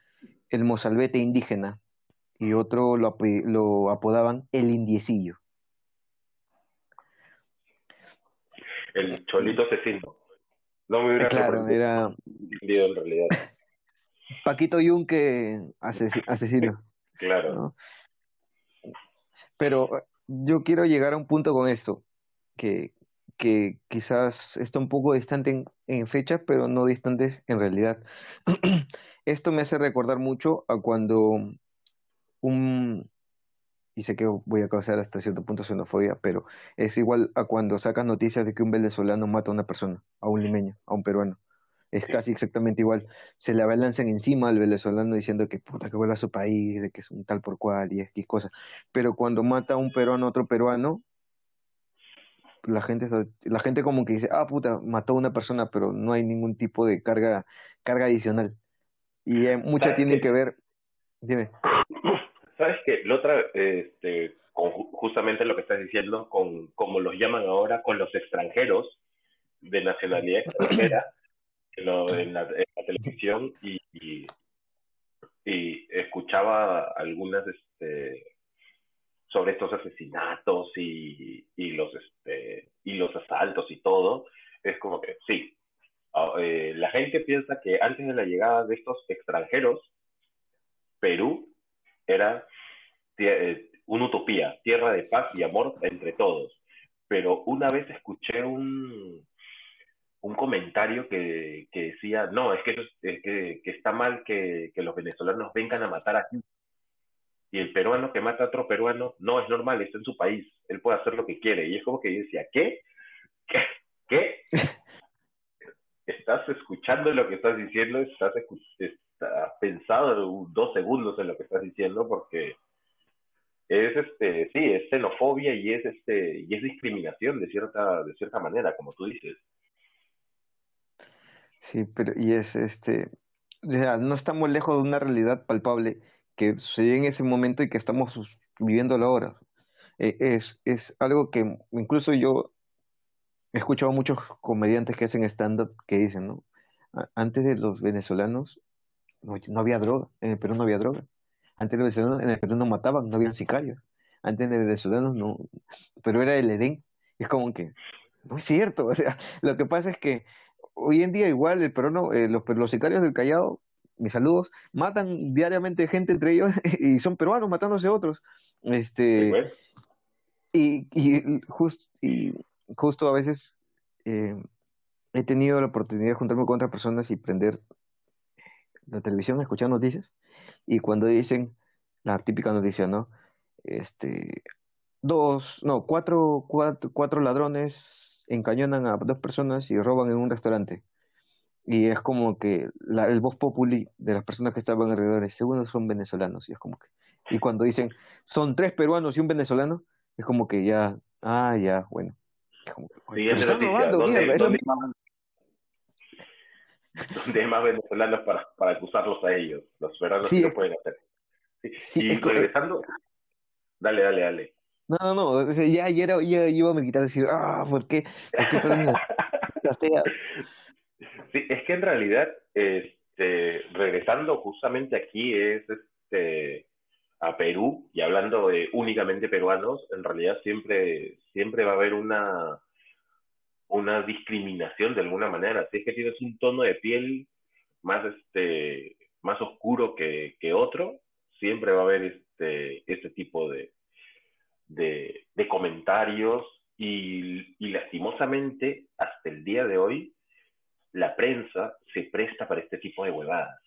el mozalbete indígena y otro lo, lo apodaban el indiecillo. El cholito asesino. No me hubiera claro, era en realidad. Paquito Yunque asesino. claro. Pero yo quiero llegar a un punto con esto, que, que quizás está un poco distante en, en fechas, pero no distante en realidad. Esto me hace recordar mucho a cuando un, y sé que voy a causar hasta cierto punto xenofobia, pero es igual a cuando sacas noticias de que un venezolano mata a una persona, a un limeño, a un peruano. Es casi exactamente igual. Se le abalanzan encima al venezolano diciendo que puta que vuelva a su país, de que es un tal por cual y X cosas. Pero cuando mata a un peruano a otro peruano, la gente la gente como que dice, ah puta, mató a una persona, pero no hay ningún tipo de carga, carga adicional. Y eh, mucho tiene que ver. Dime. ¿Sabes qué? La otra, este, con justamente lo que estás diciendo, con como los llaman ahora, con los extranjeros de nacionalidad extranjera en, la, televisión y, y, escuchaba algunas este, sobre estos asesinatos y, y los este y los asaltos y todo es como que sí. Ah, eh, la gente piensa que antes de la llegada de estos extranjeros, Perú era eh, una utopía, tierra de paz y amor entre todos. Pero una vez escuché un, un comentario que, que decía, no, es que, es que, que está mal que, que, los venezolanos vengan a matar aquí. Y el peruano que mata a otro peruano, no, es normal, está en su país, él puede hacer lo que quiere. Y es como que yo decía, ¿qué? ¿Qué? ¿Qué? ¿Estás escuchando lo que estás diciendo? ¿Estás, estás pensado dos segundos en lo que estás diciendo? Porque es este sí es xenofobia y es este y es discriminación de cierta de cierta manera como tú dices Sí, pero y es este, o sea, no estamos lejos de una realidad palpable que sucedió en ese momento y que estamos viviéndolo ahora. Eh, es, es algo que incluso yo he escuchado muchos comediantes que hacen stand-up que dicen, ¿no? Antes de los venezolanos no, no, había droga, en el Perú no había droga. Antes de los venezolanos en el Perú no mataban, no habían sicarios. Antes de los venezolanos no, pero era el Edén. Es como que, no es cierto, o sea, lo que pasa es que hoy en día igual el peruano, eh, los, los sicarios del Callao, mis saludos, matan diariamente gente entre ellos y son peruanos matándose otros. Este, y, y, y justo a veces eh, he tenido la oportunidad de juntarme con otras personas y prender la televisión, escuchar noticias, y cuando dicen la típica noticia, ¿no? Este, dos, no, cuatro, cuatro, cuatro ladrones encañonan a dos personas y roban en un restaurante. Y es como que la, el voz populi de las personas que estaban alrededor, según son venezolanos. Y es como que, y cuando dicen, son tres peruanos y un venezolano, es como que ya, ah, ya, bueno. Es como que, están robando, mierda, es donde hay más venezolanos para, para acusarlos a ellos. Los peruanos sí, lo pueden hacer. y regresando, dale, dale, dale. No, no, no, ya, ya, era, ya iba a me quitar decir, ah, ¿por qué? sí, es que en realidad, este, regresando justamente aquí es este a Perú y hablando de únicamente peruanos, en realidad siempre, siempre va a haber una, una discriminación de alguna manera. Si es que tienes un tono de piel más este más oscuro que, que otro, siempre va a haber este, este tipo de, de, comentarios y, lastimosamente hasta el día de hoy la prensa se presta para este tipo de huevadas.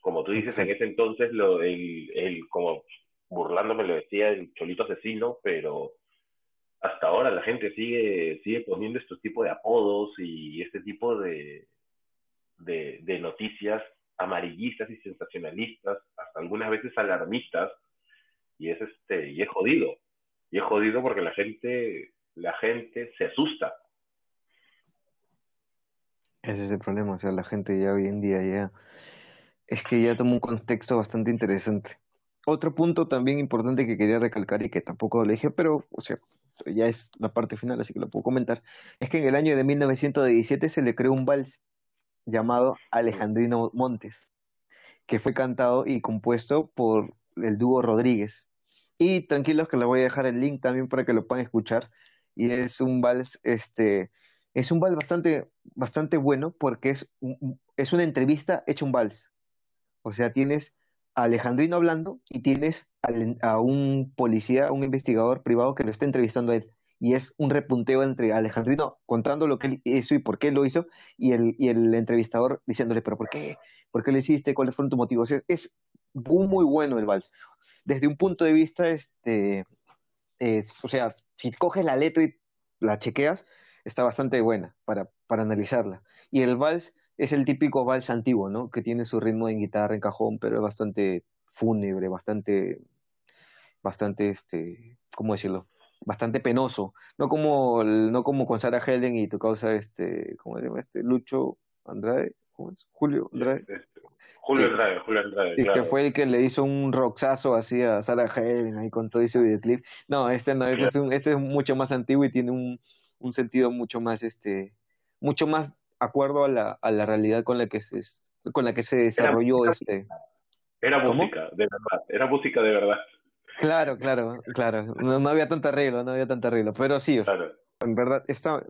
Como tú dices, en ese entonces, lo, el, el, como burlándome lo decía el cholito asesino, pero hasta ahora la gente sigue, sigue poniendo estos tipos de apodos y este tipo de, de, noticias amarillistas y sensacionalistas, hasta algunas veces alarmistas, y es este, y es jodido. Y es jodido porque la gente, la gente se asusta. Ese es el problema, o sea, la gente ya hoy en día ya es que ya toma un contexto bastante interesante. Otro punto también importante que quería recalcar y que tampoco lo dije, pero, o sea, ya es la parte final, así que lo puedo comentar, es que en el año de 1917 se le creó un vals llamado Alejandrino Montes, que fue cantado y compuesto por el dúo Rodríguez. Y tranquilos que les voy a dejar el link también para que lo puedan escuchar. Y es un vals, este, es un vals bastante, bastante bueno porque es, es una entrevista hecha un vals. O sea, tienes a Alejandrino hablando y tienes a, un policía, un investigador privado que lo está entrevistando a él. Y es un repunteo entre Alejandrino contando lo que él hizo y por qué lo hizo, y el, y el entrevistador diciéndole, pero ¿por qué? ¿Por qué lo hiciste? ¿Cuáles fueron tus motivos? Es, es muy, muy bueno el vals desde un punto de vista, este, es, o sea, si coges la letra y la chequeas, está bastante buena para, para analizarla. Y el vals es el típico vals antiguo, ¿no? Que tiene su ritmo en guitarra, en cajón, pero es bastante fúnebre, bastante, bastante, este, ¿cómo decirlo? Bastante penoso, no como, no como con Sarah Helen y tu causa, este, ¿cómo se llama? Este, Lucho Andrade, ¿cómo es? Julio Andrade. Este, Julio Andrade, Julio Andrade. Sí, que fue el que le hizo un roxazo así a Sarah Helen ahí con todo ese videoclip. No, este no, este es, un, este es mucho más antiguo y tiene un, un sentido mucho más, este, mucho más acuerdo a la, a la realidad con la que se, con la que se desarrolló era, este. Era música, de verdad, era música de verdad. Claro, claro, claro. No, no había tanta arreglo, no había tanta arreglo. Pero sí, o sea, en verdad, está,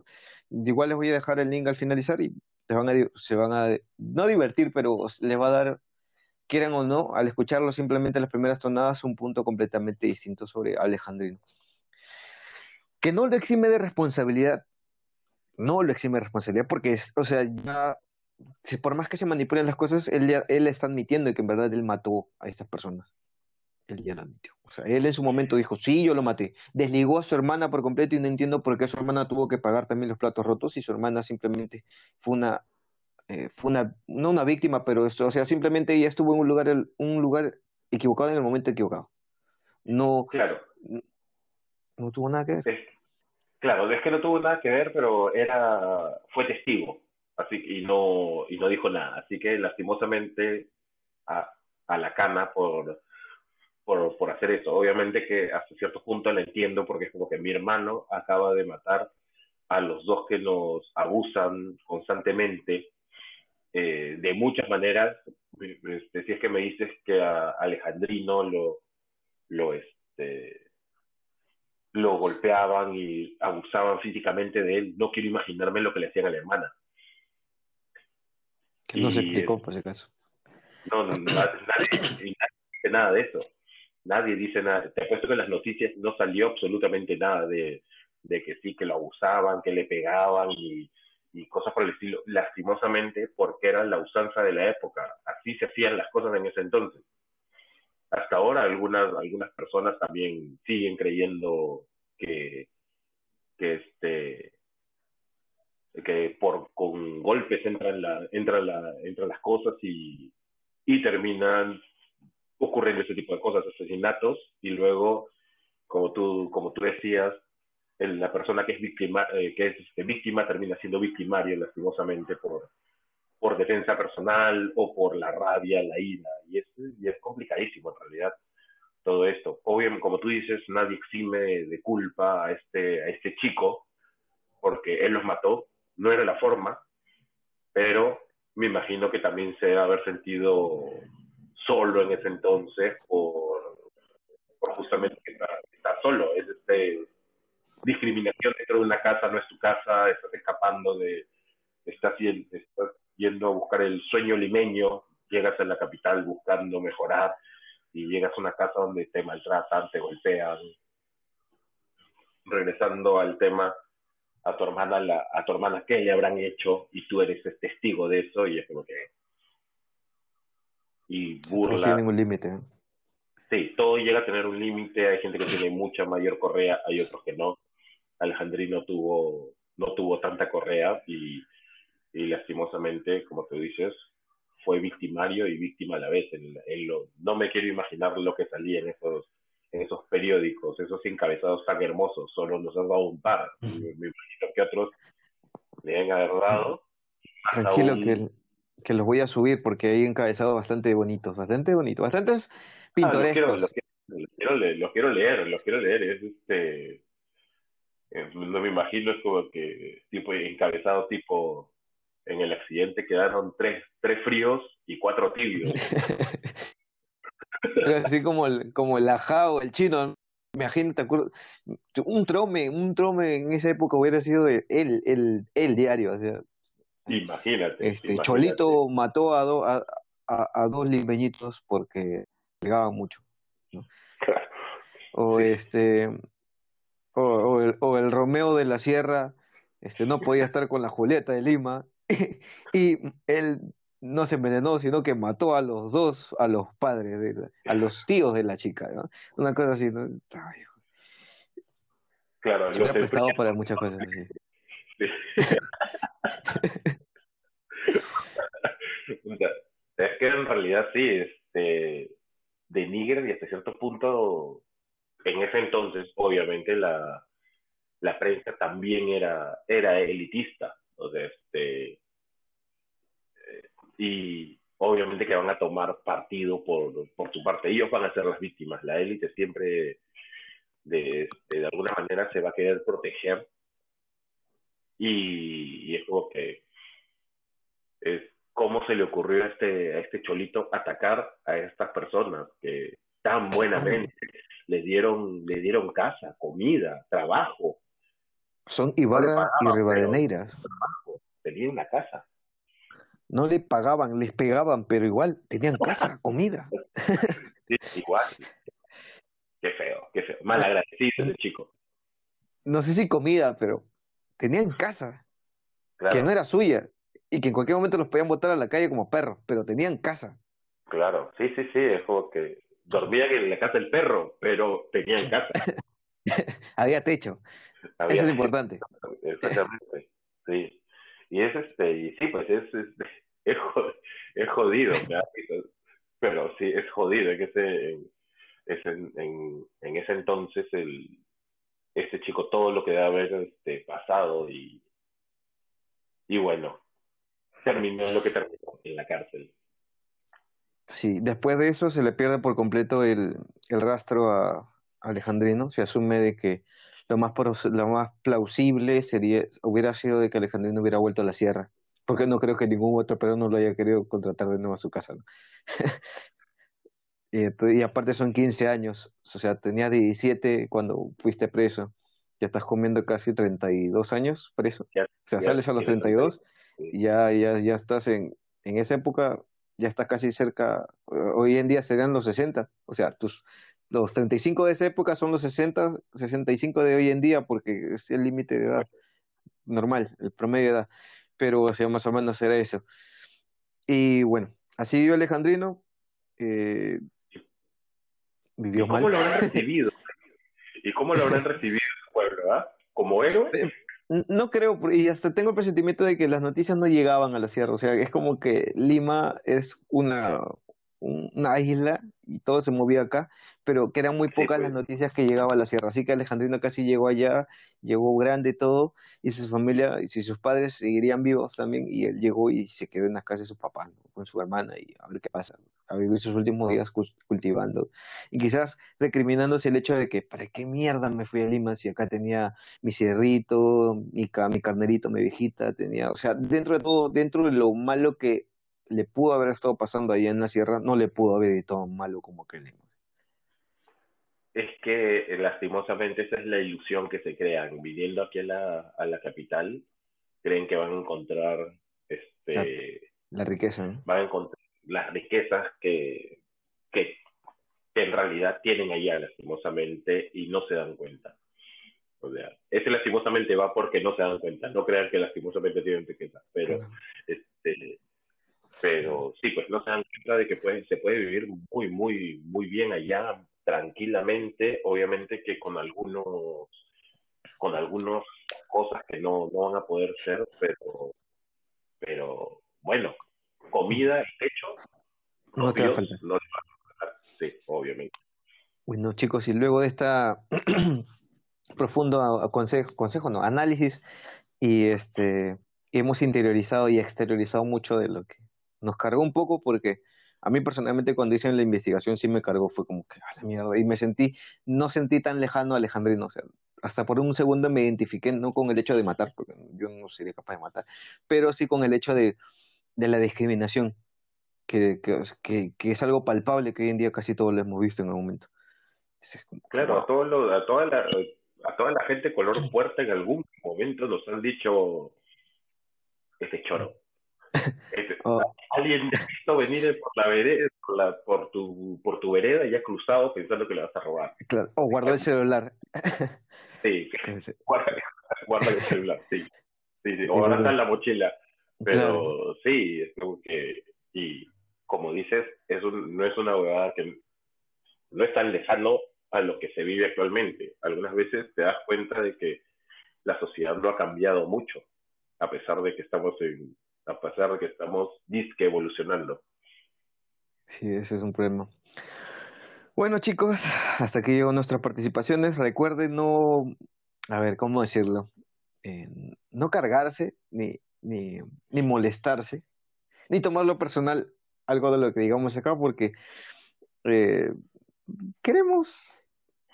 igual les voy a dejar el link al finalizar y se van a, se van a no divertir, pero les va a dar quieran o no, al escucharlo simplemente las primeras tonadas, un punto completamente distinto sobre Alejandrino. Que no lo exime de responsabilidad, no lo exime de responsabilidad, porque es, o sea, ya, si por más que se manipulen las cosas, él, él está admitiendo que en verdad él mató a estas personas. Él ya lo admitió. O sea, él en su momento dijo, sí, yo lo maté. Desligó a su hermana por completo y no entiendo por qué su hermana tuvo que pagar también los platos rotos y su hermana simplemente fue una eh, fue una, no una víctima, pero esto, o sea, simplemente ella estuvo en un lugar, un lugar equivocado en el momento equivocado. No, claro. no, tuvo nada que ver. claro, es que no tuvo nada que ver, pero era, fue testigo, así y no, y no dijo nada. Así que lastimosamente a, a la cana por, por, por hacer eso. Obviamente que hasta cierto punto la entiendo porque es como que mi hermano acaba de matar a los dos que nos abusan constantemente eh, de muchas maneras. Este, si es que me dices que a Alejandrino lo, lo, este, lo golpeaban y abusaban físicamente de él, no quiero imaginarme lo que le hacían a la hermana. Que no se explicó, por si acaso. No, nadie, dice nada de eso. Nadie dice nada. Te apuesto que en las noticias no salió absolutamente nada de, de que sí, que lo abusaban, que le pegaban y, y cosas por el estilo, lastimosamente porque era la usanza de la época, así se hacían las cosas en ese entonces. Hasta ahora algunas, algunas personas también siguen creyendo que, que este que por con golpes entran la, entran la, entran las cosas y, y terminan ocurriendo ese tipo de cosas, asesinatos, y luego, como tú, como tú decías, la persona que es víctima, eh, que es este, víctima termina siendo victimario lastimosamente por, por defensa personal o por la rabia, la ira, y es, y es complicadísimo en realidad todo esto. Obviamente, como tú dices, nadie exime de culpa a este, a este chico, porque él los mató, no era la forma, pero me imagino que también se debe haber sentido solo en ese entonces por, por justamente que está, solo, es este discriminación dentro de una casa, no es tu casa, estás escapando de, estás, estás yendo a buscar el sueño limeño, llegas a la capital buscando mejorar y llegas a una casa donde te maltratan, te golpean. Regresando al tema, a tu hermana, la, a tu hermana qué le habrán hecho y tú eres el testigo de eso y es como que y burla. No tiene un límite. Sí, todo llega a tener un límite. Hay gente que tiene mucha mayor correa, hay otros que no. Alejandrino tuvo, no tuvo tanta correa y, y lastimosamente, como tú dices, fue victimario y víctima a la vez. no me quiero imaginar lo que salía en esos, en esos periódicos, esos encabezados tan hermosos, solo nos han dado un par. Me, imagino que otros le han agarrado. Tranquilo que, que los voy a subir porque hay encabezados bastante bonitos, bastante bonitos, bastantes pintorescos. Ah, los, quiero, leer, los quiero leer, los quiero leer. Es este eh, no me imagino, es como que tipo encabezado tipo en el accidente quedaron tres, tres fríos y cuatro tibios. así como el, como el ajá o el chino, me imagino, te acuerdo, un trome, un trome en esa época hubiera sido el, el, el diario, o sea. Imagínate. Este, Cholito mató a, a, a, dos limeñitos porque pegaban mucho. O este, o, el, o el Romeo de la Sierra este, no podía estar con la Julieta de Lima y él no se envenenó, sino que mató a los dos, a los padres, de a los tíos de la chica, ¿no? Una cosa así, ¿no? Claro, se ha prestado para muchas cosas así. es que en realidad sí, este, denigran y hasta cierto punto en ese entonces, obviamente, la, la prensa también era, era elitista. O sea, este, eh, y obviamente que van a tomar partido por, por su parte. Ellos van a ser las víctimas. La élite siempre, de, de, alguna manera, se va a querer proteger. Y, y es como que es cómo se le ocurrió a este, a este cholito atacar a estas personas que tan buenamente le dieron, le dieron casa, comida, trabajo. Son Ibarra y Rivadeneiras. Tenía una casa. no le pagaban, les pegaban, pero igual tenían casa, comida. Sí, igual. Qué feo, qué feo. Mal agradecido ese chico. No sé si comida, pero tenían casa, que no era suya, y que en cualquier momento los podían botar a la calle como perros, pero tenían casa. Claro, sí, sí, sí, es como que dormían en la casa del perro, pero tenían casa. Había techo. Eso es importante. Exactamente, sí. Y es este, y sí, pues es, es, es jodido, pero sí, es jodido, es que ese, es en, en, en, ese entonces el, ese chico todo lo que debe haber este, pasado y, y bueno, terminó lo que terminó en la cárcel. Sí, después de eso se le pierde por completo el, el rastro a, Alejandrino. Se asume de que lo más, lo más plausible sería, hubiera sido de que Alejandrino hubiera vuelto a la sierra. Porque no creo que ningún otro peruano lo haya querido contratar de nuevo a su casa. ¿no? y, aparte son 15 años. O sea, tenía 17 cuando fuiste preso. Ya estás comiendo casi 32 años preso. o sea, sales a los 32 y ya, ya, ya estás en, en esa época ya está casi cerca, hoy en día serían los 60, o sea, tus, los 35 de esa época son los 60, 65 de hoy en día, porque es el límite de edad normal, el promedio de edad, pero o sea, más o menos era eso. Y bueno, así vivió Alejandrino, eh, vivió ¿Y cómo lo habrán recibido? ¿Y cómo lo habrán recibido el pueblo, ah? ¿Como héroe? No creo, y hasta tengo el presentimiento de que las noticias no llegaban a la sierra, o sea, es como que Lima es una, una isla y todo se movía acá, pero que eran muy pocas las pues. noticias que llegaban a la sierra. Así que Alejandrino casi llegó allá, llegó grande todo, y su familia y sus padres seguirían vivos también, y él llegó y se quedó en la casa de su papá, con su hermana, y a ver qué pasa, a vivir sus últimos días cultivando. Y quizás recriminándose el hecho de que, ¿para qué mierda me fui a Lima si acá tenía mi cerrito, mi, mi carnerito, mi viejita, tenía, o sea, dentro de todo, dentro de lo malo que le pudo haber estado pasando ahí en la sierra, no le pudo haber ido malo como que le es que eh, lastimosamente esa es la ilusión que se crean. Viniendo aquí a la, a la capital, creen que van a encontrar este la, riqueza, Van a encontrar las riquezas que, que, en realidad tienen allá, lastimosamente, y no se dan cuenta. O sea, ese lastimosamente va porque no se dan cuenta. No crean que lastimosamente tienen riqueza, pero este pero sí, pues no se dan cuenta de que se puede vivir muy, muy, muy bien allá, tranquilamente, obviamente que con algunos, con algunas cosas que no, no van a poder ser, pero, pero bueno, comida y techo, no te va a faltar. Sí, obviamente. Bueno, chicos, y luego de esta profundo consejo, consejo, no, análisis, y este hemos interiorizado y exteriorizado mucho de lo que nos cargó un poco porque a mí personalmente cuando hice la investigación sí me cargó, fue como que a la mierda, y me sentí, no sentí tan lejano a Alejandrino, o sea, hasta por un segundo me identifiqué no con el hecho de matar, porque yo no sería capaz de matar, pero sí con el hecho de, de la discriminación, que, que, que, es algo palpable que hoy en día casi todos lo hemos visto en algún momento. claro, a, todo lo, a, toda la, a toda la gente color fuerte en algún momento nos han dicho este choro. Oh. Alguien te ha visto venir por la vereda, por, la, por, tu, por tu vereda y ha cruzado pensando que le vas a robar. Claro. O guardó el celular. Sí, guarda, guarda el celular, sí. Sí, sí. O ahora está en la mochila. Pero sí, es como que, y como dices, eso no es una huevada que no es tan lejano a lo que se vive actualmente. Algunas veces te das cuenta de que la sociedad no ha cambiado mucho, a pesar de que estamos en a pesar de que estamos disque evolucionando. Sí, ese es un problema. Bueno, chicos, hasta aquí llegó nuestras participaciones. Recuerden no, a ver, ¿cómo decirlo? Eh, no cargarse, ni, ni, ni molestarse, ni tomarlo personal algo de lo que digamos acá, porque eh, queremos,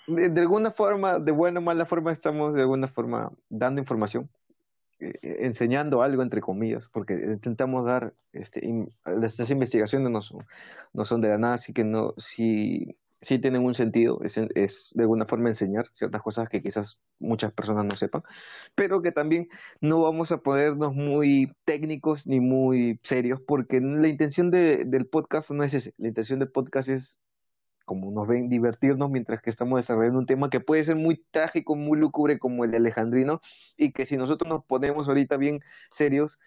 de alguna forma, de buena o mala forma, estamos de alguna forma dando información eh, enseñando algo entre comillas, porque intentamos dar, estas investigaciones no son, no son de la nada, así que no, si sí tienen un sentido, es, es de alguna forma enseñar ciertas cosas que quizás muchas personas no sepan, pero que también no vamos a ponernos muy técnicos ni muy serios, porque la intención de, del podcast no es ese, la intención del podcast es como nos ven, divertirnos mientras que estamos desarrollando un tema que puede ser muy trágico, muy lúgubre como el de Alejandrino, y que si nosotros nos ponemos ahorita bien serios,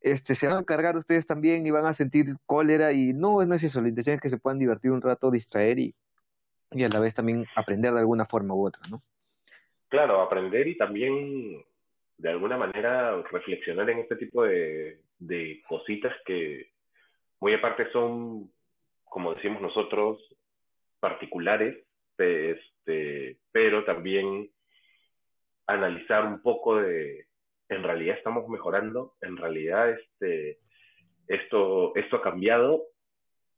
este, se van a cargar ustedes también y van a sentir cólera y no, es eso, la intención es que se puedan divertir un rato, distraer y, y a la vez también aprender de alguna forma u otra, ¿no? Claro, aprender y también de alguna manera reflexionar en este tipo de, de cositas que muy aparte son, como decimos nosotros, particulares, este, pero también analizar un poco de, en realidad estamos mejorando, en realidad este, esto, esto ha cambiado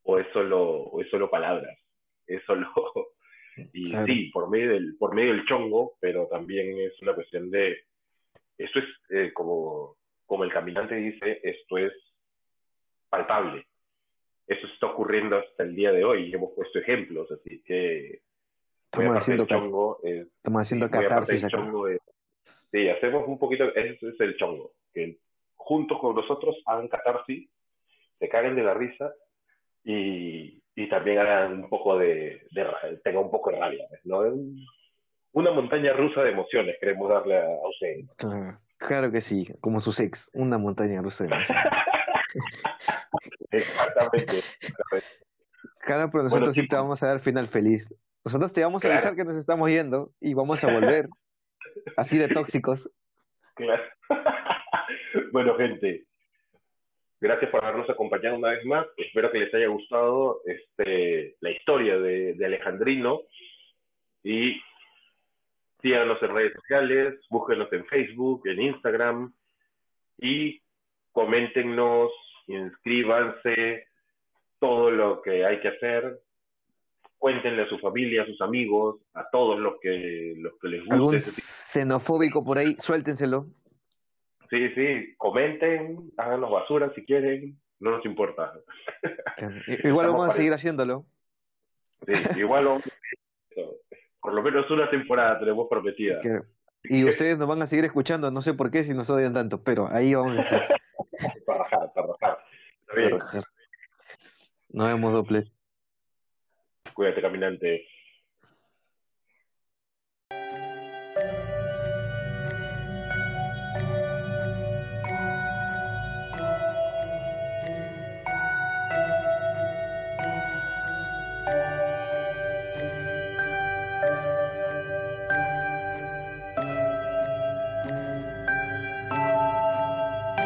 o es solo, o es solo palabras, es solo, y sí, por medio, del, por medio del chongo, pero también es una cuestión de, esto es eh, como, como el caminante dice, esto es palpable, eso está ocurriendo hasta el día de hoy y hemos puesto ejemplos, así que estamos haciendo, chongo, estamos haciendo sí, catarsis chongo sí, hacemos un poquito, ese es el chongo, que juntos con nosotros hagan catarsis, se caguen de la risa y, y también hagan un poco de, de tengan un poco de rabia, ¿no? Una montaña rusa de emociones queremos darle a, a ustedes. Claro, claro que sí, como su ex, una montaña rusa de emociones. Exactamente. Claro, pero nosotros sí te vamos a dar final feliz. Nosotros te vamos a avisar que nos estamos yendo y vamos a volver así de tóxicos. Claro. bueno, gente, gracias por habernos acompañado una vez más. Espero que les haya gustado este, la historia de, de Alejandrino y síganos en redes sociales, búsquenos en Facebook, en Instagram y coméntenos inscríbanse, todo lo que hay que hacer, cuéntenle a su familia, a sus amigos, a todos los que, los que les guste. ¿Algún xenofóbico por ahí? Suéltenselo. Sí, sí, comenten, háganos basura si quieren, no nos importa. Igual vamos a seguir haciéndolo. Sí, igual vamos por lo menos una temporada tenemos prometida. Y ustedes nos van a seguir escuchando, no sé por qué si nos odian tanto, pero ahí vamos a estar. para rajar, para rajar. Está bien. Nos vemos, doble. Cuídate, caminante.